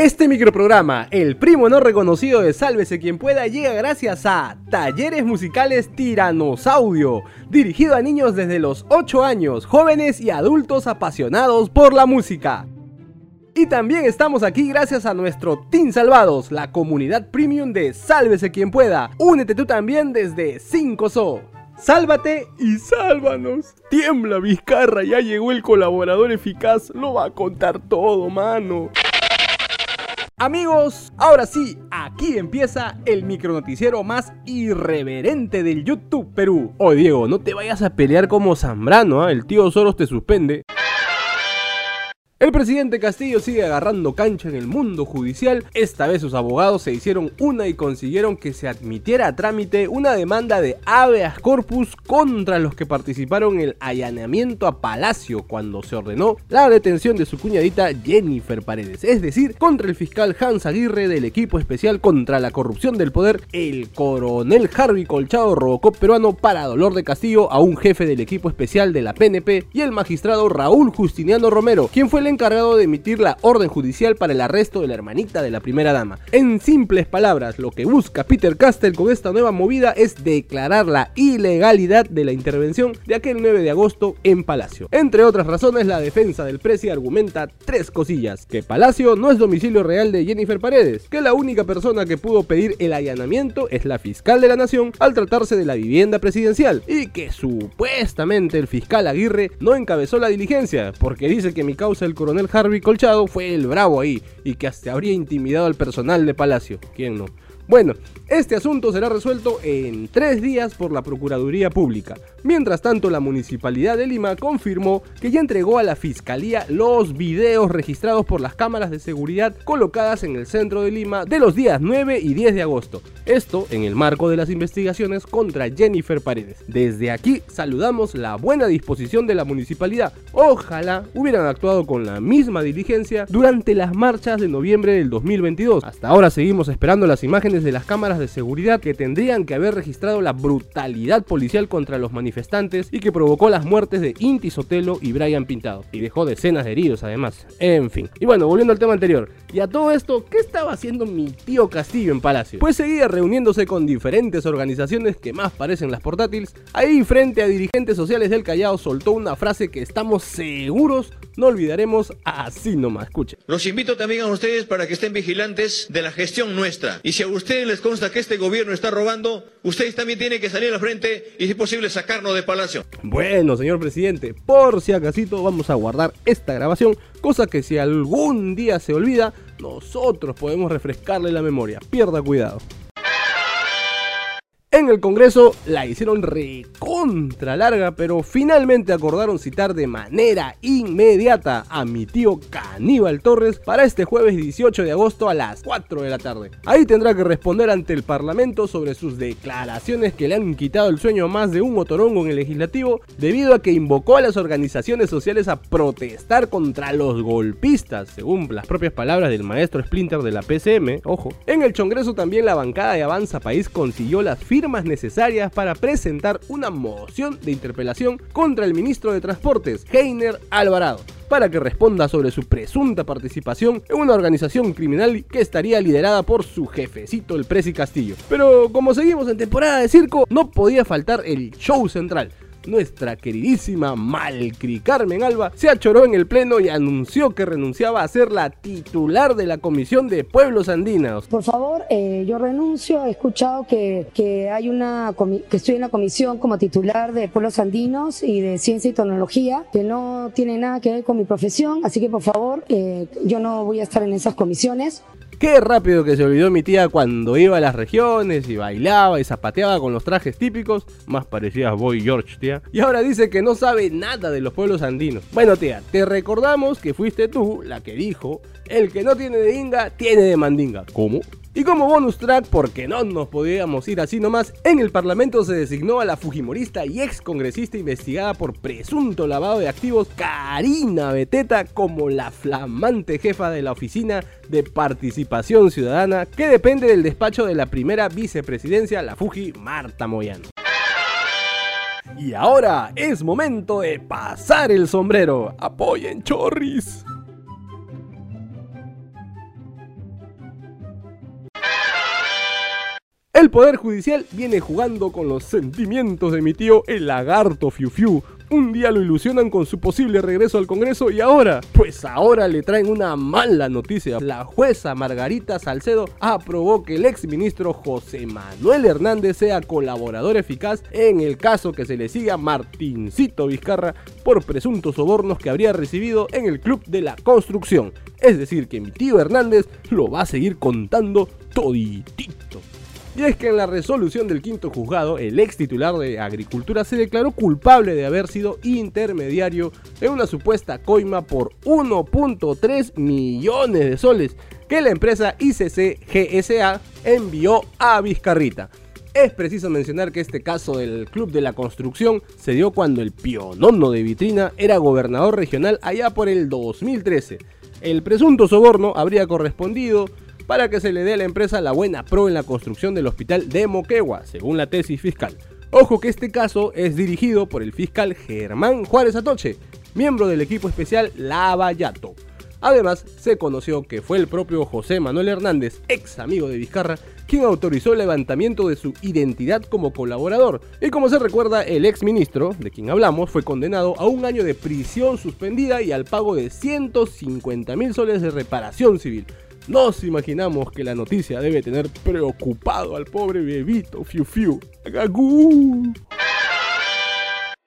Este microprograma, el primo no reconocido de Sálvese quien pueda, llega gracias a Talleres Musicales Tiranosaudio, dirigido a niños desde los 8 años, jóvenes y adultos apasionados por la música. Y también estamos aquí gracias a nuestro Team Salvados, la comunidad premium de Sálvese quien pueda. Únete tú también desde 5SO. Sálvate y sálvanos. Tiembla Vizcarra, ya llegó el colaborador eficaz, lo va a contar todo, mano. Amigos, ahora sí, aquí empieza el micronoticiero más irreverente del YouTube Perú. Oye Diego, no te vayas a pelear como Zambrano, ¿ah? el tío Soros te suspende. El presidente Castillo sigue agarrando cancha en el mundo judicial. Esta vez sus abogados se hicieron una y consiguieron que se admitiera a trámite una demanda de habeas corpus contra los que participaron en el allanamiento a Palacio cuando se ordenó la detención de su cuñadita Jennifer Paredes, es decir, contra el fiscal Hans Aguirre del equipo especial contra la corrupción del poder, el coronel Harvey Colchado Robocop peruano para dolor de Castillo a un jefe del equipo especial de la PNP y el magistrado Raúl Justiniano Romero, quien fue el encargado de emitir la orden judicial para el arresto de la hermanita de la primera dama. En simples palabras, lo que busca Peter Castell con esta nueva movida es declarar la ilegalidad de la intervención de aquel 9 de agosto en Palacio. Entre otras razones, la defensa del presi argumenta tres cosillas. Que Palacio no es domicilio real de Jennifer Paredes, que la única persona que pudo pedir el allanamiento es la fiscal de la nación al tratarse de la vivienda presidencial y que supuestamente el fiscal Aguirre no encabezó la diligencia porque dice que mi causa el coronel Harvey Colchado fue el bravo ahí y que hasta habría intimidado al personal de Palacio. ¿Quién no? Bueno, este asunto será resuelto en tres días por la Procuraduría Pública. Mientras tanto, la Municipalidad de Lima confirmó que ya entregó a la Fiscalía los videos registrados por las cámaras de seguridad colocadas en el centro de Lima de los días 9 y 10 de agosto. Esto en el marco de las investigaciones contra Jennifer Paredes. Desde aquí saludamos la buena disposición de la municipalidad. Ojalá hubieran actuado con la misma diligencia durante las marchas de noviembre del 2022. Hasta ahora seguimos esperando las imágenes de las cámaras de seguridad que tendrían que haber registrado la brutalidad policial contra los manifestantes y que provocó las muertes de Inti Sotelo y Brian Pintado. Y dejó decenas de heridos además. En fin. Y bueno, volviendo al tema anterior. Y a todo esto, ¿qué estaba haciendo mi tío Castillo en Palacio? Pues seguía reuniéndose con diferentes organizaciones que más parecen las portátiles. Ahí frente a dirigentes sociales del Callao soltó una frase que estamos seguros no olvidaremos así nomás. Escuchen. Los invito también a ustedes para que estén vigilantes de la gestión nuestra. Y si a ustedes les consta que este gobierno está robando, ustedes también tienen que salir a la frente y si es posible sacarnos de palacio. Bueno, señor presidente, por si acasito vamos a guardar esta grabación, cosa que si algún día se olvida, nosotros podemos refrescarle la memoria. Pierda cuidado. En el Congreso la hicieron recontra larga, pero finalmente acordaron citar de manera inmediata a mi tío Caníbal Torres para este jueves 18 de agosto a las 4 de la tarde. Ahí tendrá que responder ante el Parlamento sobre sus declaraciones que le han quitado el sueño a más de un motorongo en el legislativo debido a que invocó a las organizaciones sociales a protestar contra los golpistas, según las propias palabras del maestro Splinter de la PCM, ojo. En el Congreso también la bancada de Avanza País consiguió las firmas firmas necesarias para presentar una moción de interpelación contra el ministro de Transportes, Heiner Alvarado para que responda sobre su presunta participación en una organización criminal que estaría liderada por su jefecito, el Presi Castillo. Pero como seguimos en temporada de circo, no podía faltar el show central nuestra queridísima Malcri Carmen Alba se achoró en el pleno y anunció que renunciaba a ser la titular de la Comisión de Pueblos Andinos. Por favor, eh, yo renuncio. He escuchado que, que hay una que estoy en la comisión como titular de Pueblos Andinos y de Ciencia y Tecnología, que no tiene nada que ver con mi profesión. Así que por favor, eh, yo no voy a estar en esas comisiones. Qué rápido que se olvidó mi tía cuando iba a las regiones y bailaba y zapateaba con los trajes típicos. Más parecía Boy George, tía. Y ahora dice que no sabe nada de los pueblos andinos. Bueno, tía, te recordamos que fuiste tú la que dijo: el que no tiene de inga, tiene de mandinga. ¿Cómo? Y como bonus track, porque no nos podíamos ir así nomás, en el Parlamento se designó a la Fujimorista y ex congresista investigada por presunto lavado de activos Karina Beteta como la flamante jefa de la Oficina de Participación Ciudadana que depende del despacho de la primera vicepresidencia, la Fuji Marta Moyano. Y ahora es momento de pasar el sombrero. Apoyen chorris. El Poder Judicial viene jugando con los sentimientos de mi tío el lagarto Fiu Fiu, un día lo ilusionan con su posible regreso al Congreso y ahora, pues ahora le traen una mala noticia. La jueza Margarita Salcedo aprobó que el exministro José Manuel Hernández sea colaborador eficaz en el caso que se le sigue a Martincito Vizcarra por presuntos sobornos que habría recibido en el Club de la Construcción. Es decir, que mi tío Hernández lo va a seguir contando toditito. Y es que en la resolución del quinto juzgado, el ex titular de Agricultura se declaró culpable de haber sido intermediario en una supuesta coima por 1.3 millones de soles que la empresa ICC GSA envió a Vizcarrita. Es preciso mencionar que este caso del Club de la Construcción se dio cuando el pionono de vitrina era gobernador regional allá por el 2013. El presunto soborno habría correspondido para que se le dé a la empresa la buena pro en la construcción del hospital de Moquegua, según la tesis fiscal. Ojo que este caso es dirigido por el fiscal Germán Juárez Atoche, miembro del equipo especial Lavallato. Además, se conoció que fue el propio José Manuel Hernández, ex amigo de Vizcarra, quien autorizó el levantamiento de su identidad como colaborador. Y como se recuerda, el ex ministro, de quien hablamos, fue condenado a un año de prisión suspendida y al pago de 150 mil soles de reparación civil. Nos imaginamos que la noticia debe tener preocupado al pobre bebito Fiu Fiu.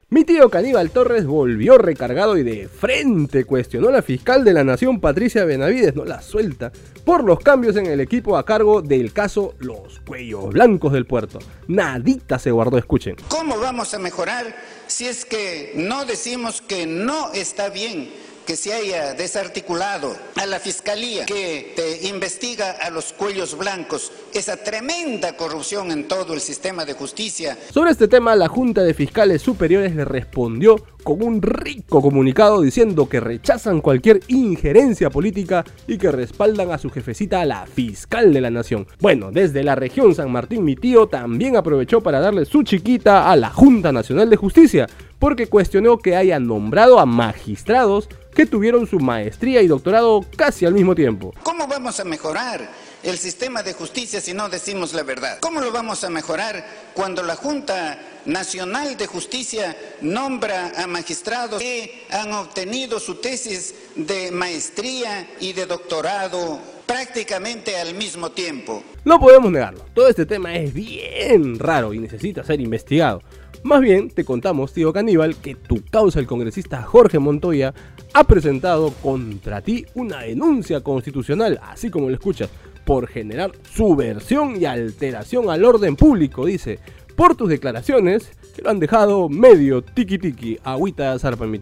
Mi tío Caníbal Torres volvió recargado y de frente cuestionó a la fiscal de la Nación Patricia Benavides, no la suelta, por los cambios en el equipo a cargo del caso Los Cuellos Blancos del Puerto. Nadita se guardó, escuchen. ¿Cómo vamos a mejorar si es que no decimos que no está bien que se haya desarticulado a la fiscalía que te investiga a los cuellos blancos, esa tremenda corrupción en todo el sistema de justicia. Sobre este tema, la Junta de Fiscales Superiores le respondió con un rico comunicado diciendo que rechazan cualquier injerencia política y que respaldan a su jefecita, la fiscal de la nación. Bueno, desde la región San Martín, mi tío también aprovechó para darle su chiquita a la Junta Nacional de Justicia, porque cuestionó que haya nombrado a magistrados que tuvieron su maestría y doctorado casi al mismo tiempo. ¿Cómo vamos a mejorar el sistema de justicia si no decimos la verdad? ¿Cómo lo vamos a mejorar cuando la Junta Nacional de Justicia nombra a magistrados que han obtenido su tesis de maestría y de doctorado prácticamente al mismo tiempo? No podemos negarlo, todo este tema es bien raro y necesita ser investigado. Más bien, te contamos, tío Caníbal, que tu causa, el congresista Jorge Montoya, ha presentado contra ti una denuncia constitucional, así como lo escuchas, por generar subversión y alteración al orden público, dice, por tus declaraciones que lo han dejado medio tiki tiki, agüita zarpa mi.